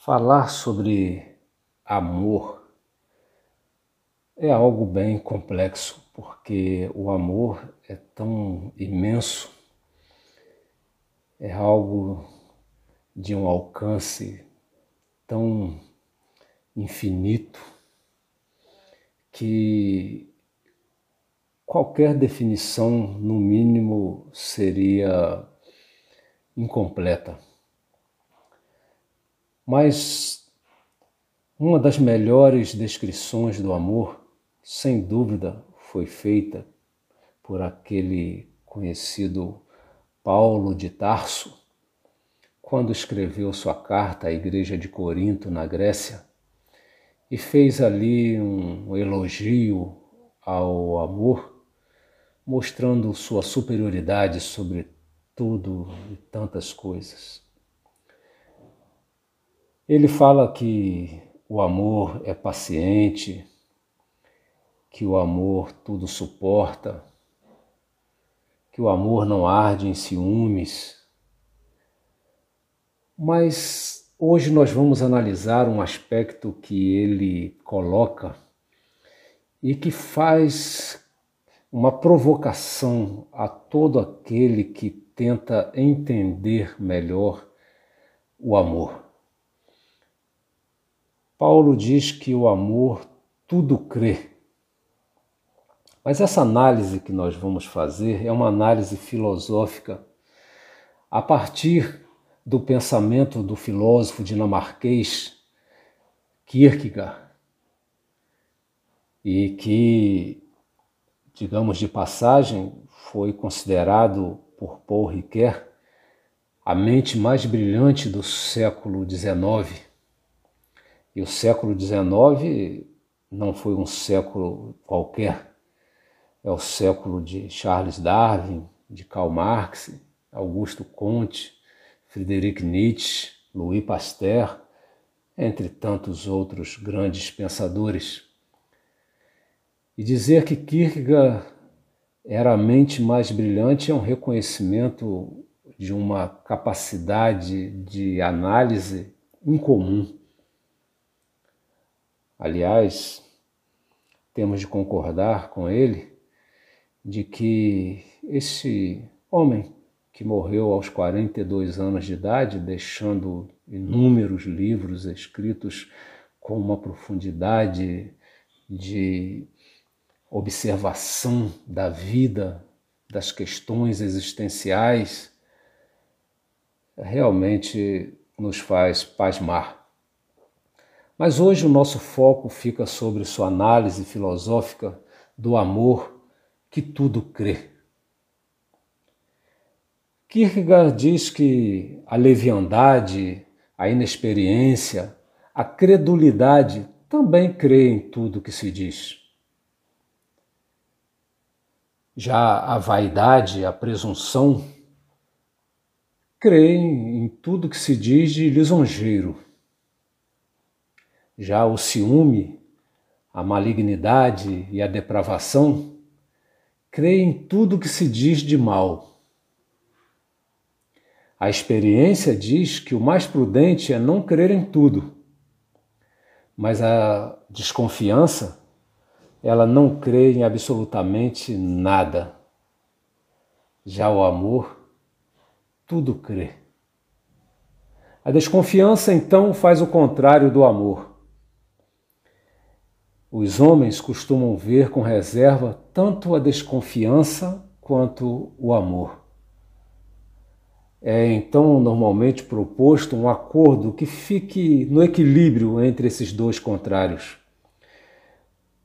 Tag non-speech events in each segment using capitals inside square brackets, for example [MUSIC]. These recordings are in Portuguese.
Falar sobre amor é algo bem complexo, porque o amor é tão imenso, é algo de um alcance tão infinito que qualquer definição, no mínimo, seria incompleta. Mas uma das melhores descrições do amor, sem dúvida, foi feita por aquele conhecido Paulo de Tarso, quando escreveu sua carta à igreja de Corinto, na Grécia, e fez ali um elogio ao amor, mostrando sua superioridade sobre tudo e tantas coisas. Ele fala que o amor é paciente, que o amor tudo suporta, que o amor não arde em ciúmes. Mas hoje nós vamos analisar um aspecto que ele coloca e que faz uma provocação a todo aquele que tenta entender melhor o amor. Paulo diz que o amor tudo crê. Mas essa análise que nós vamos fazer é uma análise filosófica a partir do pensamento do filósofo dinamarquês Kierkegaard e que, digamos de passagem, foi considerado por Paul Ricoeur a mente mais brilhante do século XIX e o século XIX não foi um século qualquer, é o século de Charles Darwin, de Karl Marx, Augusto Comte, Friedrich Nietzsche, Louis Pasteur, entre tantos outros grandes pensadores. E dizer que Kierkegaard era a mente mais brilhante é um reconhecimento de uma capacidade de análise incomum. Aliás, temos de concordar com ele de que esse homem que morreu aos 42 anos de idade, deixando inúmeros livros escritos com uma profundidade de observação da vida, das questões existenciais, realmente nos faz pasmar. Mas hoje o nosso foco fica sobre sua análise filosófica do amor que tudo crê. Kierkegaard diz que a leviandade, a inexperiência, a credulidade também crê em tudo que se diz. Já a vaidade, a presunção, crê em tudo que se diz de lisonjeiro. Já o ciúme, a malignidade e a depravação creem em tudo que se diz de mal. A experiência diz que o mais prudente é não crer em tudo, mas a desconfiança, ela não crê em absolutamente nada. Já o amor, tudo crê. A desconfiança, então, faz o contrário do amor. Os homens costumam ver com reserva tanto a desconfiança quanto o amor. É então normalmente proposto um acordo que fique no equilíbrio entre esses dois contrários.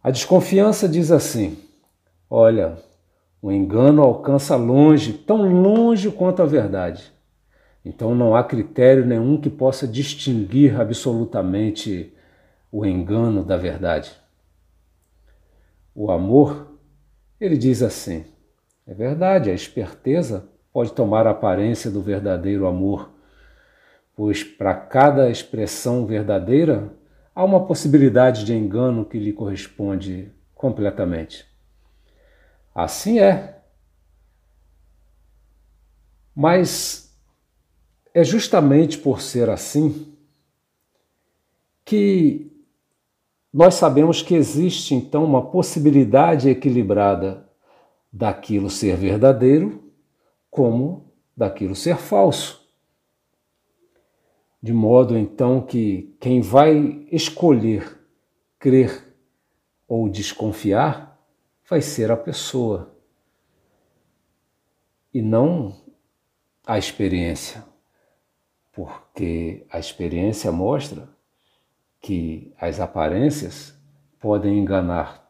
A desconfiança diz assim: olha, o engano alcança longe, tão longe quanto a verdade. Então não há critério nenhum que possa distinguir absolutamente o engano da verdade o amor, ele diz assim: é verdade, a esperteza pode tomar a aparência do verdadeiro amor, pois para cada expressão verdadeira há uma possibilidade de engano que lhe corresponde completamente. Assim é. Mas é justamente por ser assim que nós sabemos que existe então uma possibilidade equilibrada daquilo ser verdadeiro como daquilo ser falso. De modo então que quem vai escolher crer ou desconfiar vai ser a pessoa e não a experiência, porque a experiência mostra que as aparências podem enganar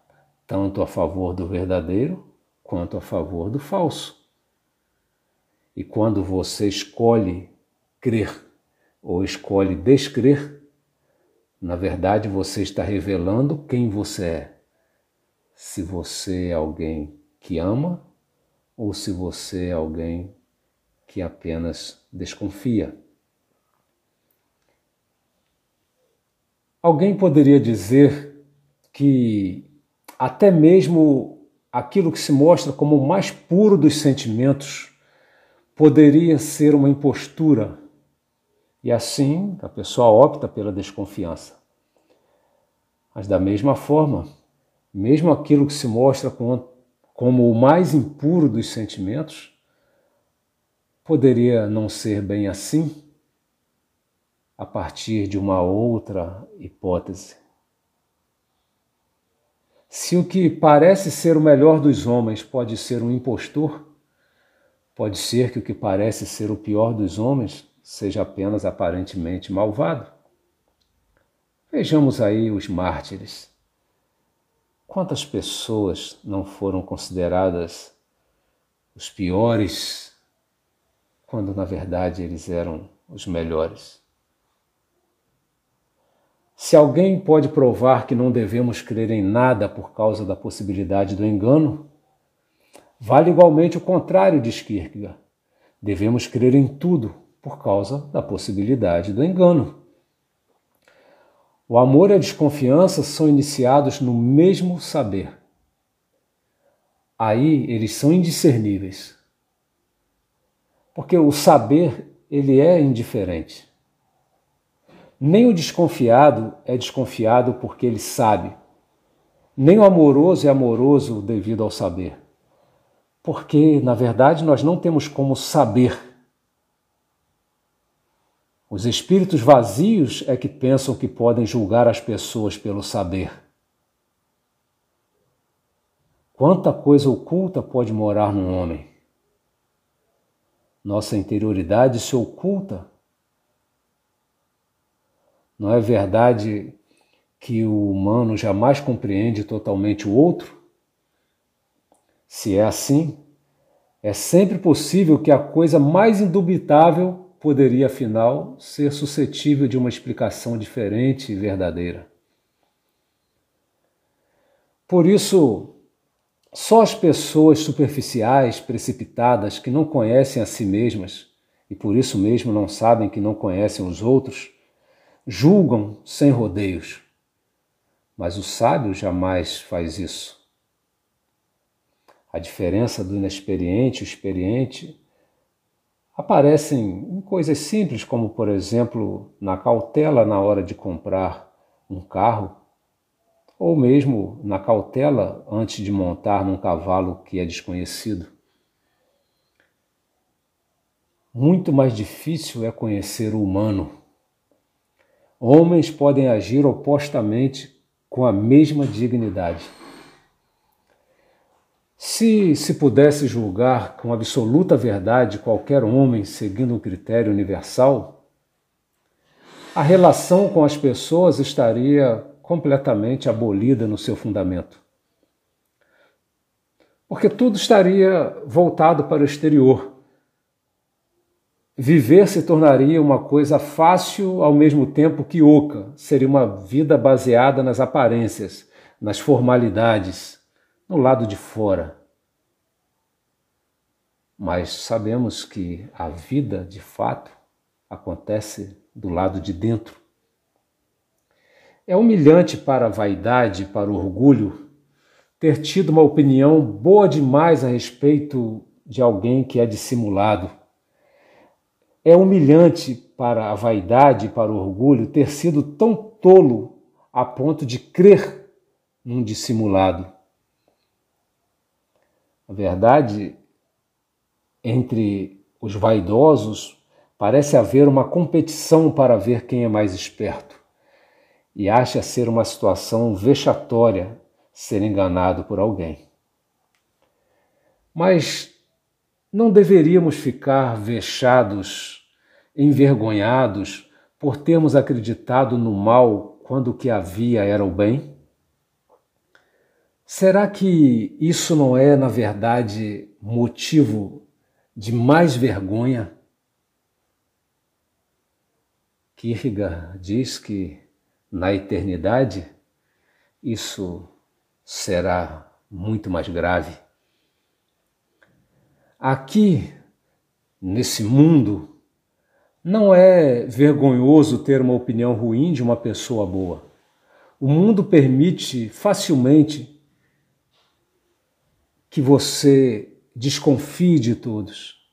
tanto a favor do verdadeiro quanto a favor do falso. E quando você escolhe crer ou escolhe descrer, na verdade você está revelando quem você é. Se você é alguém que ama ou se você é alguém que apenas desconfia. Alguém poderia dizer que até mesmo aquilo que se mostra como o mais puro dos sentimentos poderia ser uma impostura, e assim a pessoa opta pela desconfiança. Mas da mesma forma, mesmo aquilo que se mostra como o mais impuro dos sentimentos, poderia não ser bem assim a partir de uma outra hipótese. Se o que parece ser o melhor dos homens pode ser um impostor, pode ser que o que parece ser o pior dos homens seja apenas aparentemente malvado. Vejamos aí os mártires. Quantas pessoas não foram consideradas os piores, quando na verdade eles eram os melhores? Se alguém pode provar que não devemos crer em nada por causa da possibilidade do engano, vale igualmente o contrário de Kierkegaard. Devemos crer em tudo por causa da possibilidade do engano. O amor e a desconfiança são iniciados no mesmo saber. Aí eles são indiscerníveis. Porque o saber, ele é indiferente. Nem o desconfiado é desconfiado porque ele sabe, nem o amoroso é amoroso devido ao saber. Porque, na verdade, nós não temos como saber. Os espíritos vazios é que pensam que podem julgar as pessoas pelo saber. Quanta coisa oculta pode morar num homem? Nossa interioridade se oculta não é verdade que o humano jamais compreende totalmente o outro? Se é assim, é sempre possível que a coisa mais indubitável poderia, afinal, ser suscetível de uma explicação diferente e verdadeira. Por isso, só as pessoas superficiais, precipitadas, que não conhecem a si mesmas e por isso mesmo não sabem que não conhecem os outros, julgam sem rodeios. Mas o sábio jamais faz isso. A diferença do inexperiente e o experiente aparecem em coisas simples, como, por exemplo, na cautela na hora de comprar um carro, ou mesmo na cautela antes de montar num cavalo que é desconhecido. Muito mais difícil é conhecer o humano Homens podem agir opostamente com a mesma dignidade. Se se pudesse julgar com absoluta verdade qualquer homem seguindo um critério universal, a relação com as pessoas estaria completamente abolida no seu fundamento. Porque tudo estaria voltado para o exterior, Viver se tornaria uma coisa fácil ao mesmo tempo que oca, seria uma vida baseada nas aparências, nas formalidades, no lado de fora. Mas sabemos que a vida, de fato, acontece do lado de dentro. É humilhante para a vaidade, para o orgulho, ter tido uma opinião boa demais a respeito de alguém que é dissimulado É humilhante para a vaidade e para o orgulho ter sido tão tolo a ponto de crer num dissimulado. A verdade, entre os vaidosos, parece haver uma competição para ver quem é mais esperto. E acha ser uma situação vexatória ser enganado por alguém. Mas não deveríamos ficar vexados, envergonhados por termos acreditado no mal quando o que havia era o bem? Será que isso não é, na verdade, motivo de mais vergonha? Kierkegaard diz que na eternidade isso será muito mais grave. Aqui, nesse mundo, não é vergonhoso ter uma opinião ruim de uma pessoa boa. O mundo permite facilmente que você desconfie de todos,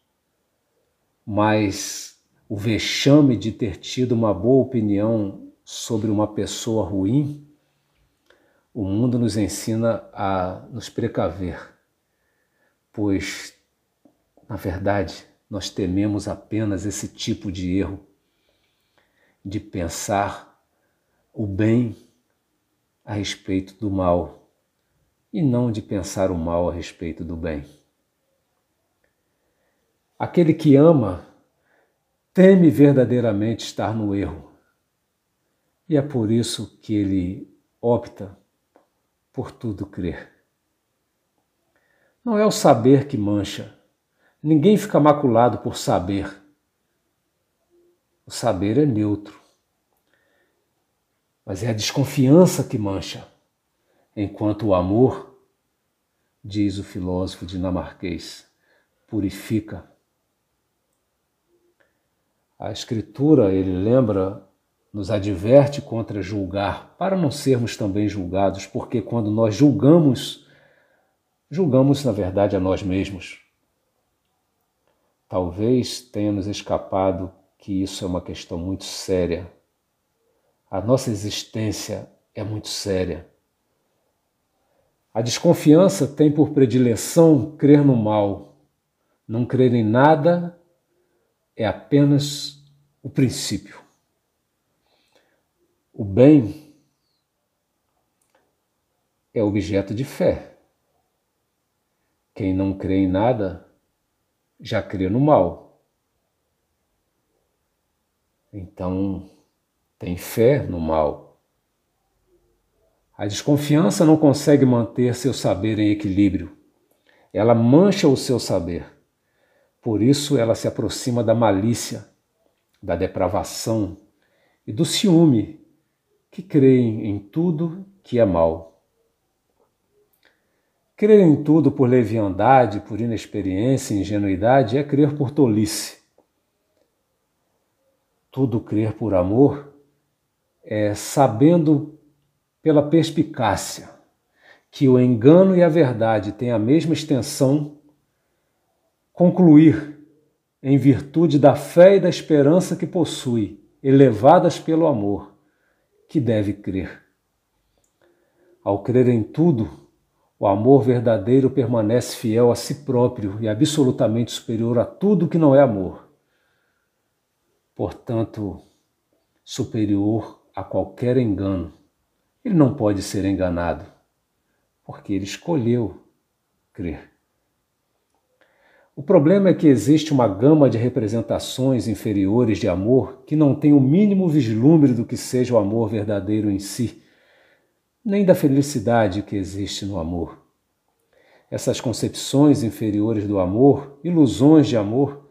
mas o vexame de ter tido uma boa opinião sobre uma pessoa ruim, o mundo nos ensina a nos precaver, pois na verdade, nós tememos apenas esse tipo de erro, de pensar o bem a respeito do mal e não de pensar o mal a respeito do bem. Aquele que ama teme verdadeiramente estar no erro. E é por isso que ele opta por tudo crer. Não é o saber que mancha, Ninguém fica maculado por saber. O saber é neutro. Mas é a desconfiança que mancha, enquanto o amor, diz o filósofo dinamarquês, purifica. A Escritura, ele lembra, nos adverte contra julgar, para não sermos também julgados, porque quando nós julgamos, julgamos na verdade a nós mesmos. Talvez tenha nos escapado que isso é uma questão muito séria. A nossa existência é muito séria. A desconfiança tem por predileção crer no mal. Não crer em nada é apenas o princípio. O bem é objeto de fé. Quem não crê em nada já crê no mal. Então, tem fé no mal. A desconfiança não consegue manter seu saber em equilíbrio. Ela mancha o seu saber. Por isso, ela se aproxima da malícia, da depravação e do ciúme, que creem em tudo que é mal. Crer em tudo por leviandade, por inexperiência e ingenuidade é crer por tolice. Tudo crer por amor é sabendo pela perspicácia que o engano e a verdade têm a mesma extensão, concluir em virtude da fé e da esperança que possui, elevadas pelo amor, que deve crer. Ao crer em tudo, o amor verdadeiro permanece fiel a si próprio e absolutamente superior a tudo que não é amor. Portanto, superior a qualquer engano. Ele não pode ser enganado, porque ele escolheu crer. O problema é que existe uma gama de representações inferiores de amor que não tem o mínimo vislumbre do que seja o amor verdadeiro em si nem da felicidade que existe no amor. Essas concepções inferiores do amor, ilusões de amor,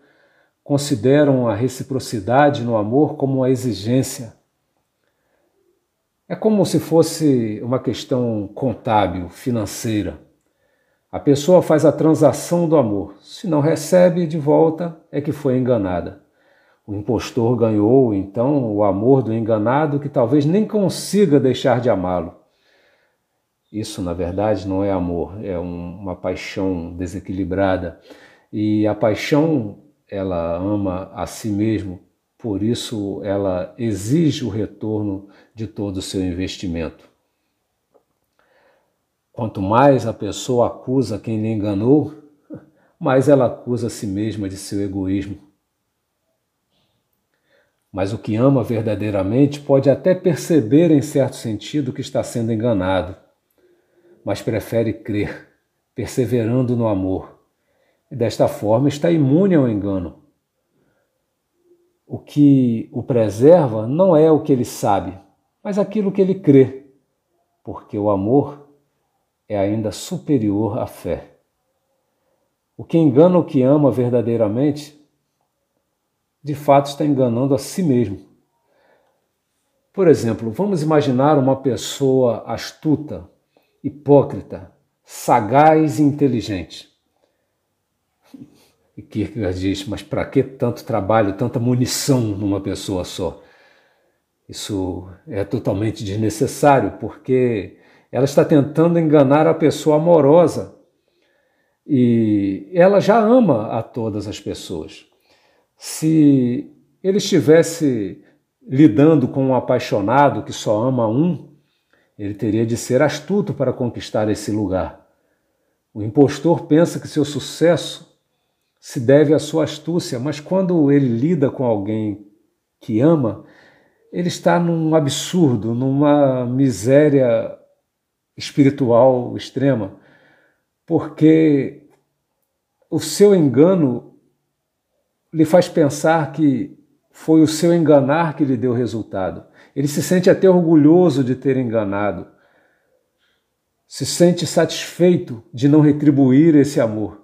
consideram a reciprocidade no amor como uma exigência. É como se fosse uma questão contábil, financeira. A pessoa faz a transação do amor. Se não recebe de volta, é que foi enganada. O impostor ganhou, então, o amor do enganado que talvez nem consiga deixar de amá-lo. Isso, na verdade, não é amor, é um, uma paixão desequilibrada. E a paixão ela ama a si mesmo, por isso ela exige o retorno de todo o seu investimento. Quanto mais a pessoa acusa quem lhe enganou, [LAUGHS] mais ela acusa a si mesma de seu egoísmo. Mas o que ama verdadeiramente pode até perceber, em certo sentido, que está sendo enganado, mas prefere crer, perseverando no amor desta forma está imune ao engano. O que o preserva não é o que ele sabe, mas aquilo que ele crê, porque o amor é ainda superior à fé. O que engana o que ama verdadeiramente, de fato está enganando a si mesmo. Por exemplo, vamos imaginar uma pessoa astuta, hipócrita, sagaz e inteligente. E Kierkegaard diz: mas para que tanto trabalho, tanta munição numa pessoa só? Isso é totalmente desnecessário, porque ela está tentando enganar a pessoa amorosa e ela já ama a todas as pessoas. Se ele estivesse lidando com um apaixonado que só ama um, ele teria de ser astuto para conquistar esse lugar. O impostor pensa que seu sucesso se deve à sua astúcia, mas quando ele lida com alguém que ama, ele está num absurdo, numa miséria espiritual extrema, porque o seu engano lhe faz pensar que foi o seu enganar que lhe deu resultado. Ele se sente até orgulhoso de ter enganado. Se sente satisfeito de não retribuir esse amor.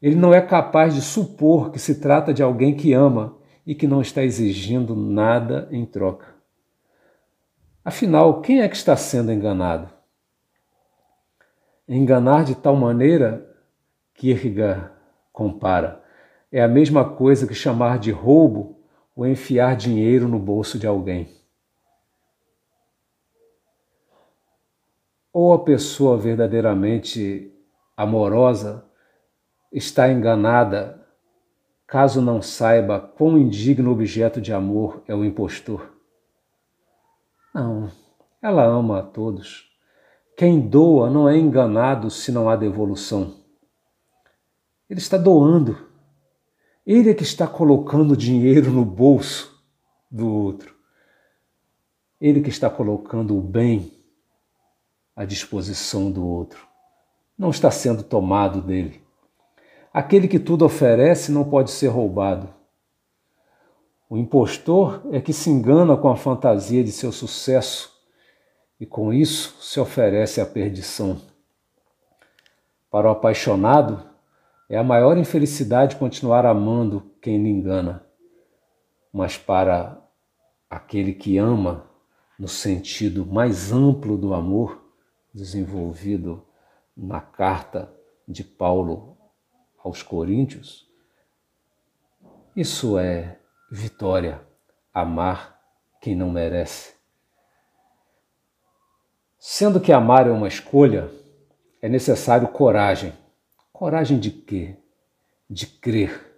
Ele não é capaz de supor que se trata de alguém que ama e que não está exigindo nada em troca. Afinal, quem é que está sendo enganado? Enganar de tal maneira, Kierkegaard compara, é a mesma coisa que chamar de roubo ou enfiar dinheiro no bolso de alguém. Ou a pessoa verdadeiramente amorosa está enganada caso não saiba quão indigno objeto de amor é o impostor. Não, ela ama a todos. Quem doa não é enganado se não há devolução. Ele está doando. Ele é que está colocando dinheiro no bolso do outro. Ele que está colocando o bem à disposição do outro. Não está sendo tomado dele. Aquele que tudo oferece não pode ser roubado. O impostor é que se engana com a fantasia de seu sucesso e com isso se oferece à perdição. Para o apaixonado, é a maior infelicidade continuar amando quem lhe engana. Mas para aquele que ama, no sentido mais amplo do amor, desenvolvido na carta de Paulo aos Coríntios, isso é vitória, amar quem não merece. Sendo que amar é uma escolha, é necessário coragem. Coragem de quê? De crer,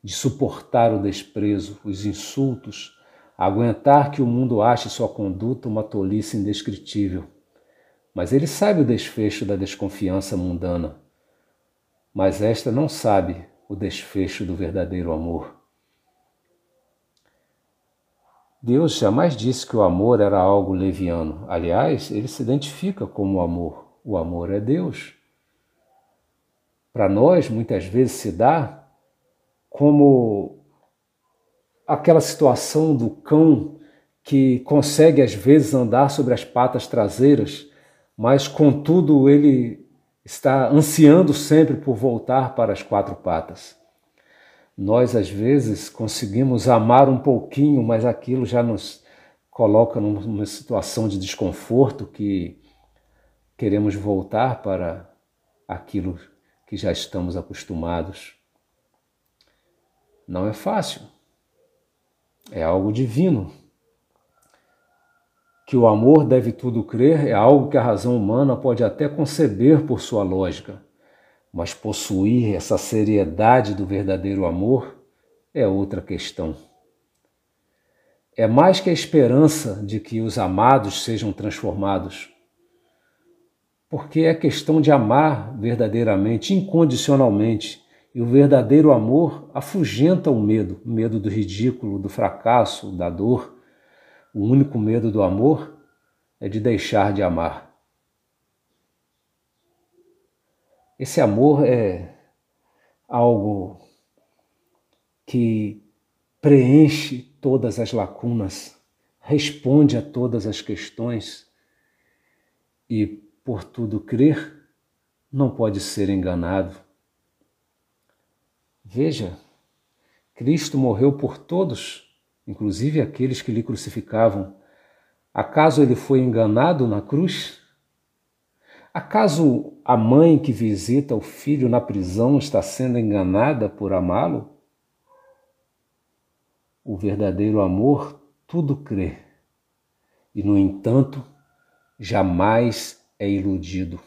de suportar o desprezo, os insultos, aguentar que o mundo ache sua conduta uma tolice indescritível. Mas ele sabe o desfecho da desconfiança mundana mas esta não sabe o desfecho do verdadeiro amor. Deus jamais disse que o amor era algo leviano. Aliás, ele se identifica como amor. O amor é Deus. Para nós, muitas vezes se dá como aquela situação do cão que consegue às vezes andar sobre as patas traseiras, mas contudo ele está ansiando sempre por voltar para as quatro patas. Nós, às vezes, conseguimos amar um pouquinho, mas aquilo já nos coloca numa situação de desconforto que queremos voltar para aquilo que já estamos acostumados. Não é fácil. É algo divino. Que o amor deve tudo crer é algo que a razão humana pode até conceber por sua lógica, Mas possuir essa seriedade do verdadeiro amor é outra questão. É mais que a esperança de que os amados sejam transformados. Porque é questão de amar verdadeiramente, incondicionalmente. E o verdadeiro amor afugenta o medo, o medo do ridículo, do fracasso, da dor. O único medo do amor é de deixar de amar. Esse amor é algo que preenche todas as lacunas, responde a todas as questões e, por tudo crer, não pode ser enganado. Veja, Cristo morreu por todos, inclusive aqueles que lhe crucificavam. Acaso ele foi enganado na cruz? Acaso a mãe que visita o filho na prisão está sendo enganada por amá-lo? O verdadeiro amor tudo crê e, no entanto, jamais é iludido.